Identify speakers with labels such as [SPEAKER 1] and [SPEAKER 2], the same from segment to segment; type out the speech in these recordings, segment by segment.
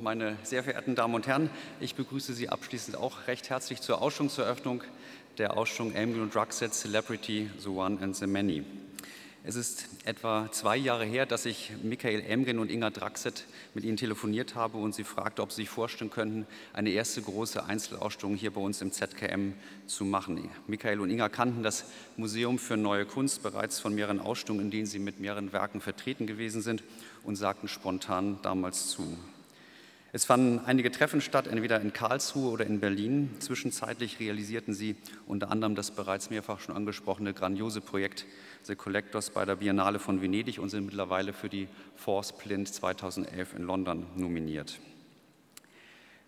[SPEAKER 1] meine sehr verehrten Damen und Herren, ich begrüße Sie abschließend auch recht herzlich zur Ausstellungseröffnung der Ausstellung Amgen und Drugset Celebrity, The One and the Many. Es ist etwa zwei Jahre her, dass ich Michael Emgen und Inga Draxet mit ihnen telefoniert habe und sie fragte, ob sie sich vorstellen könnten, eine erste große Einzelausstellung hier bei uns im ZKM zu machen. Michael und Inga kannten das Museum für Neue Kunst bereits von mehreren Ausstellungen, in denen sie mit mehreren Werken vertreten gewesen sind und sagten spontan damals zu. Es fanden einige Treffen statt, entweder in Karlsruhe oder in Berlin. Zwischenzeitlich realisierten sie unter anderem das bereits mehrfach schon angesprochene grandiose Projekt The Collectors bei der Biennale von Venedig und sind mittlerweile für die Force Plint 2011 in London nominiert.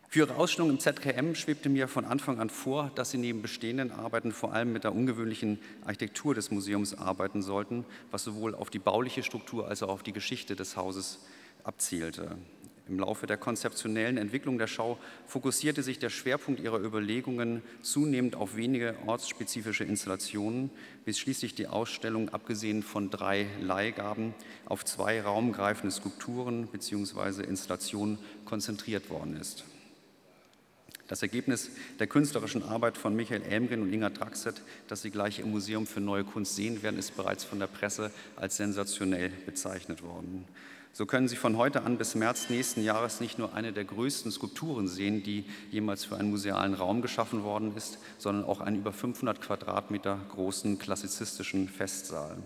[SPEAKER 1] Für Ihre Ausstellung im ZKM schwebte mir von Anfang an vor, dass Sie neben bestehenden Arbeiten vor allem mit der ungewöhnlichen Architektur des Museums arbeiten sollten, was sowohl auf die bauliche Struktur als auch auf die Geschichte des Hauses abzielte. Im Laufe der konzeptionellen Entwicklung der Schau fokussierte sich der Schwerpunkt ihrer Überlegungen zunehmend auf wenige ortsspezifische Installationen, bis schließlich die Ausstellung, abgesehen von drei Leihgaben, auf zwei raumgreifende Skulpturen bzw. Installationen konzentriert worden ist. Das Ergebnis der künstlerischen Arbeit von Michael Elmgren und Inga Draxet, das Sie gleich im Museum für Neue Kunst sehen werden, ist bereits von der Presse als sensationell bezeichnet worden. So können Sie von heute an bis März nächsten Jahres nicht nur eine der größten Skulpturen sehen, die jemals für einen musealen Raum geschaffen worden ist, sondern auch einen über 500 Quadratmeter großen klassizistischen Festsaal.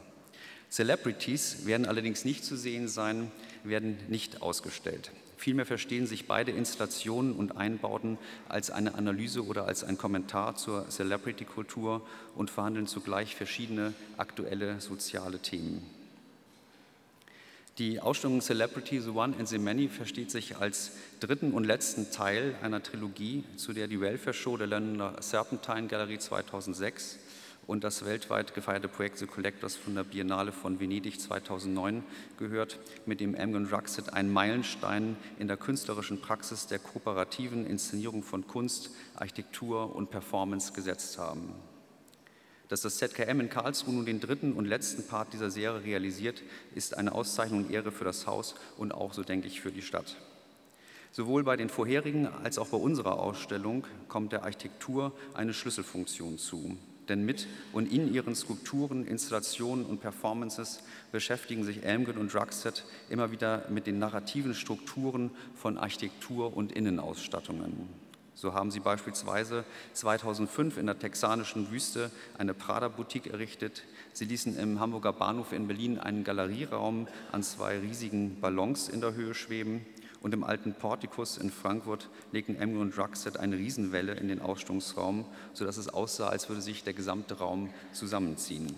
[SPEAKER 1] Celebrities werden allerdings nicht zu sehen sein, werden nicht ausgestellt. Vielmehr verstehen sich beide Installationen und Einbauten als eine Analyse oder als ein Kommentar zur Celebrity-Kultur und verhandeln zugleich verschiedene aktuelle soziale Themen. Die Ausstellung Celebrity, The One and the Many versteht sich als dritten und letzten Teil einer Trilogie, zu der die Welfare Show der Londoner Serpentine Galerie 2006 und das weltweit gefeierte Projekt The Collectors von der Biennale von Venedig 2009 gehört, mit dem Amgon Ruxit einen Meilenstein in der künstlerischen Praxis der kooperativen Inszenierung von Kunst, Architektur und Performance gesetzt haben. Dass das ZKM in Karlsruhe nun den dritten und letzten Part dieser Serie realisiert, ist eine Auszeichnung und Ehre für das Haus und auch, so denke ich, für die Stadt. Sowohl bei den vorherigen als auch bei unserer Ausstellung kommt der Architektur eine Schlüsselfunktion zu. Denn mit und in ihren Skulpturen, Installationen und Performances beschäftigen sich Elmgren und Druckset immer wieder mit den narrativen Strukturen von Architektur und Innenausstattungen. So haben sie beispielsweise 2005 in der texanischen Wüste eine Prada-Boutique errichtet. Sie ließen im Hamburger Bahnhof in Berlin einen Galerieraum an zwei riesigen Ballons in der Höhe schweben. Und im alten Portikus in Frankfurt legten Emily und Druckset eine Riesenwelle in den Ausstellungsraum, sodass es aussah, als würde sich der gesamte Raum zusammenziehen.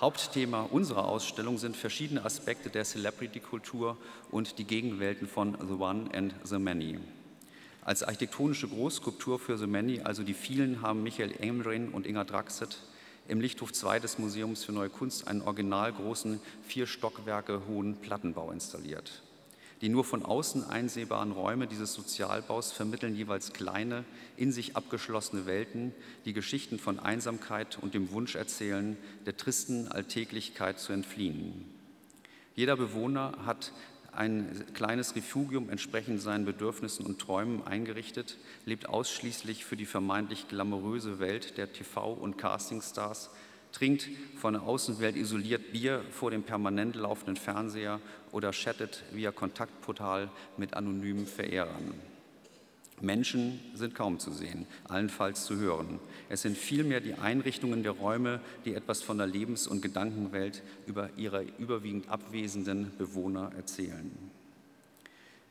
[SPEAKER 1] Hauptthema unserer Ausstellung sind verschiedene Aspekte der Celebrity-Kultur und die Gegenwelten von The One and The Many. Als architektonische Großskulptur für The Many, also die vielen, haben Michael Emrin und Inga Draxet im Lichthof 2 des Museums für Neue Kunst einen original großen, vier Stockwerke hohen Plattenbau installiert. Die nur von außen einsehbaren Räume dieses Sozialbaus vermitteln jeweils kleine, in sich abgeschlossene Welten, die Geschichten von Einsamkeit und dem Wunsch erzählen, der tristen Alltäglichkeit zu entfliehen. Jeder Bewohner hat ein kleines Refugium entsprechend seinen Bedürfnissen und Träumen eingerichtet, lebt ausschließlich für die vermeintlich glamouröse Welt der TV- und Castingstars, trinkt von der Außenwelt isoliert Bier vor dem permanent laufenden Fernseher oder chattet via Kontaktportal mit anonymen Verehrern. Menschen sind kaum zu sehen, allenfalls zu hören. Es sind vielmehr die Einrichtungen der Räume, die etwas von der Lebens- und Gedankenwelt über ihre überwiegend abwesenden Bewohner erzählen.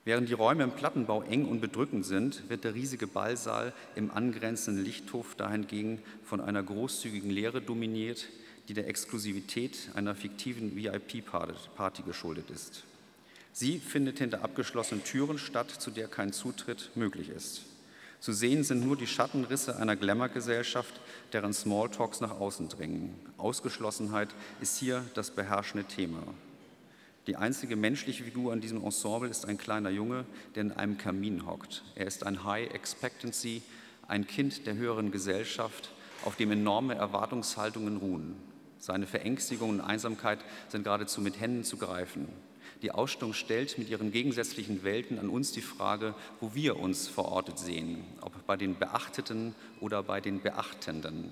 [SPEAKER 1] Während die Räume im Plattenbau eng und bedrückend sind, wird der riesige Ballsaal im angrenzenden Lichthof dahingegen von einer großzügigen Leere dominiert, die der Exklusivität einer fiktiven VIP-Party geschuldet ist. Sie findet hinter abgeschlossenen Türen statt, zu der kein Zutritt möglich ist. Zu sehen sind nur die Schattenrisse einer Glamour-Gesellschaft, deren Smalltalks nach außen dringen. Ausgeschlossenheit ist hier das beherrschende Thema. Die einzige menschliche Figur in diesem Ensemble ist ein kleiner Junge, der in einem Kamin hockt. Er ist ein High Expectancy, ein Kind der höheren Gesellschaft, auf dem enorme Erwartungshaltungen ruhen. Seine Verängstigung und Einsamkeit sind geradezu mit Händen zu greifen. Die Ausstellung stellt mit ihren gegensätzlichen Welten an uns die Frage, wo wir uns verortet sehen, ob bei den Beachteten oder bei den Beachtenden.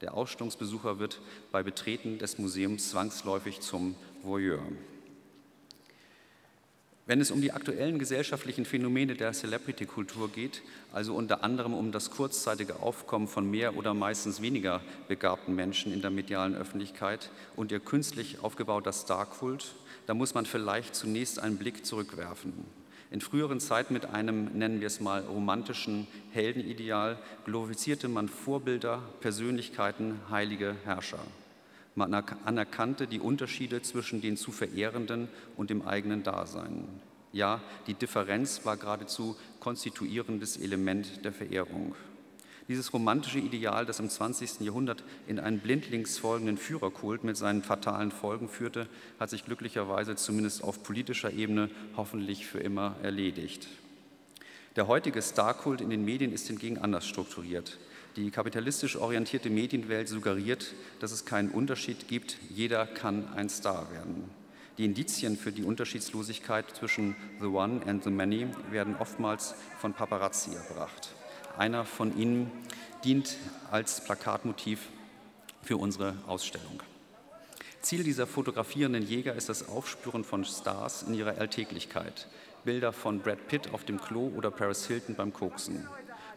[SPEAKER 1] Der Ausstellungsbesucher wird bei Betreten des Museums zwangsläufig zum Voyeur. Wenn es um die aktuellen gesellschaftlichen Phänomene der Celebrity-Kultur geht, also unter anderem um das kurzzeitige Aufkommen von mehr oder meistens weniger begabten Menschen in der medialen Öffentlichkeit und ihr künstlich aufgebauter Starkult, da muss man vielleicht zunächst einen Blick zurückwerfen. In früheren Zeiten mit einem, nennen wir es mal, romantischen Heldenideal glorifizierte man Vorbilder, Persönlichkeiten, heilige Herrscher. Man anerkannte die Unterschiede zwischen den zu verehrenden und dem eigenen Dasein. Ja, die Differenz war geradezu konstituierendes Element der Verehrung. Dieses romantische Ideal, das im 20. Jahrhundert in einen blindlings folgenden Führerkult mit seinen fatalen Folgen führte, hat sich glücklicherweise zumindest auf politischer Ebene hoffentlich für immer erledigt. Der heutige Starkult in den Medien ist hingegen anders strukturiert. Die kapitalistisch orientierte Medienwelt suggeriert, dass es keinen Unterschied gibt, jeder kann ein Star werden. Die Indizien für die Unterschiedslosigkeit zwischen The One and The Many werden oftmals von Paparazzi erbracht. Einer von ihnen dient als Plakatmotiv für unsere Ausstellung. Ziel dieser fotografierenden Jäger ist das Aufspüren von Stars in ihrer Alltäglichkeit. Bilder von Brad Pitt auf dem Klo oder Paris Hilton beim Koksen.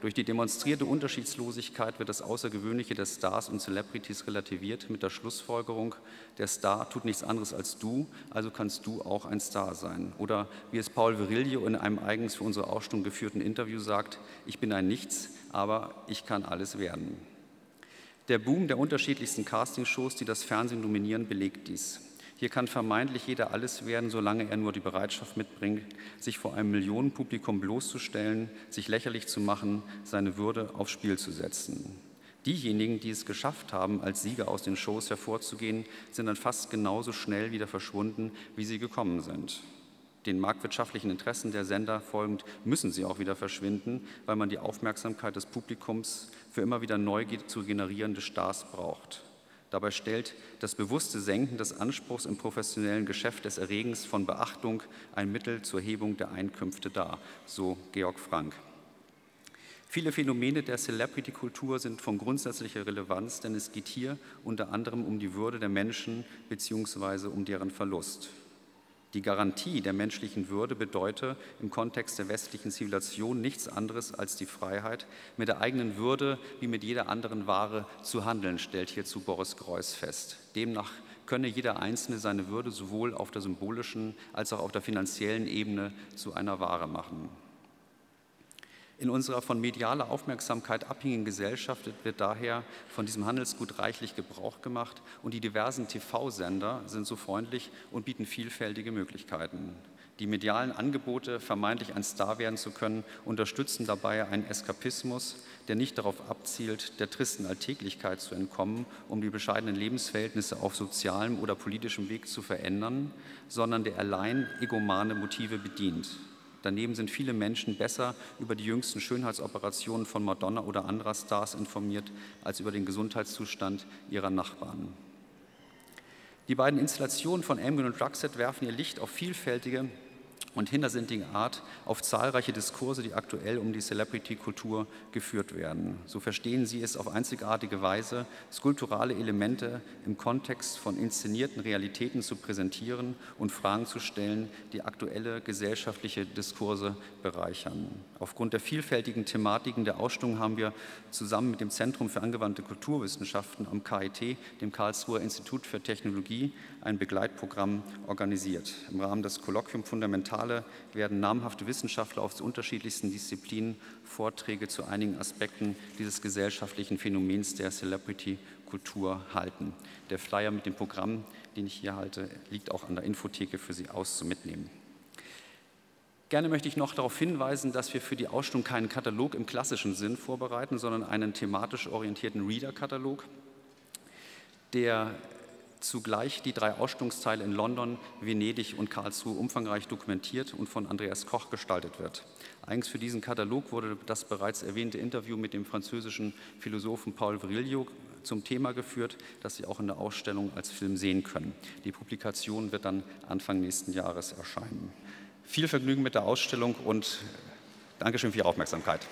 [SPEAKER 1] Durch die demonstrierte Unterschiedslosigkeit wird das Außergewöhnliche der Stars und Celebrities relativiert mit der Schlussfolgerung, der Star tut nichts anderes als du, also kannst du auch ein Star sein. Oder wie es Paul Virilio in einem eigens für unsere Ausstellung geführten Interview sagt, ich bin ein Nichts, aber ich kann alles werden. Der Boom der unterschiedlichsten Castingshows, die das Fernsehen dominieren, belegt dies. Hier kann vermeintlich jeder alles werden, solange er nur die Bereitschaft mitbringt, sich vor einem Millionenpublikum bloßzustellen, sich lächerlich zu machen, seine Würde aufs Spiel zu setzen. Diejenigen, die es geschafft haben, als Sieger aus den Shows hervorzugehen, sind dann fast genauso schnell wieder verschwunden, wie sie gekommen sind. Den marktwirtschaftlichen Interessen der Sender folgend müssen sie auch wieder verschwinden, weil man die Aufmerksamkeit des Publikums für immer wieder neu zu generierende Stars braucht. Dabei stellt das bewusste Senken des Anspruchs im professionellen Geschäft des Erregens von Beachtung ein Mittel zur Hebung der Einkünfte dar, so Georg Frank. Viele Phänomene der Celebrity-Kultur sind von grundsätzlicher Relevanz, denn es geht hier unter anderem um die Würde der Menschen bzw. um deren Verlust. Die Garantie der menschlichen Würde bedeutet im Kontext der westlichen Zivilisation nichts anderes als die Freiheit, mit der eigenen Würde wie mit jeder anderen Ware zu handeln, stellt hierzu Boris Greuß fest. Demnach könne jeder Einzelne seine Würde sowohl auf der symbolischen als auch auf der finanziellen Ebene zu einer Ware machen. In unserer von medialer Aufmerksamkeit abhängigen Gesellschaft wird daher von diesem Handelsgut reichlich Gebrauch gemacht und die diversen TV-Sender sind so freundlich und bieten vielfältige Möglichkeiten. Die medialen Angebote, vermeintlich ein Star werden zu können, unterstützen dabei einen Eskapismus, der nicht darauf abzielt, der tristen Alltäglichkeit zu entkommen, um die bescheidenen Lebensverhältnisse auf sozialem oder politischem Weg zu verändern, sondern der allein egomane Motive bedient. Daneben sind viele Menschen besser über die jüngsten Schönheitsoperationen von Madonna oder anderer Stars informiert als über den Gesundheitszustand ihrer Nachbarn. Die beiden Installationen von Amgen und Druckset werfen ihr Licht auf vielfältige und hintersinnigen Art auf zahlreiche Diskurse, die aktuell um die Celebrity-Kultur geführt werden. So verstehen sie es auf einzigartige Weise, skulpturale Elemente im Kontext von inszenierten Realitäten zu präsentieren und Fragen zu stellen, die aktuelle gesellschaftliche Diskurse bereichern. Aufgrund der vielfältigen Thematiken der Ausstellung haben wir zusammen mit dem Zentrum für angewandte Kulturwissenschaften am KIT, dem Karlsruher Institut für Technologie, ein Begleitprogramm organisiert. Im Rahmen des Kolloquium Fundamentale werden namhafte Wissenschaftler aus unterschiedlichsten Disziplinen Vorträge zu einigen Aspekten dieses gesellschaftlichen Phänomens der Celebrity-Kultur halten. Der Flyer mit dem Programm, den ich hier halte, liegt auch an der Infotheke für Sie aus zum Mitnehmen. Gerne möchte ich noch darauf hinweisen, dass wir für die Ausstellung keinen Katalog im klassischen Sinn vorbereiten, sondern einen thematisch orientierten Reader-Katalog, der zugleich die drei Ausstellungsteile in London, Venedig und Karlsruhe umfangreich dokumentiert und von Andreas Koch gestaltet wird. Eigens für diesen Katalog wurde das bereits erwähnte Interview mit dem französischen Philosophen Paul Virilio zum Thema geführt, das Sie auch in der Ausstellung als Film sehen können. Die Publikation wird dann Anfang nächsten Jahres erscheinen. Viel Vergnügen mit der Ausstellung und Dankeschön für Ihre Aufmerksamkeit.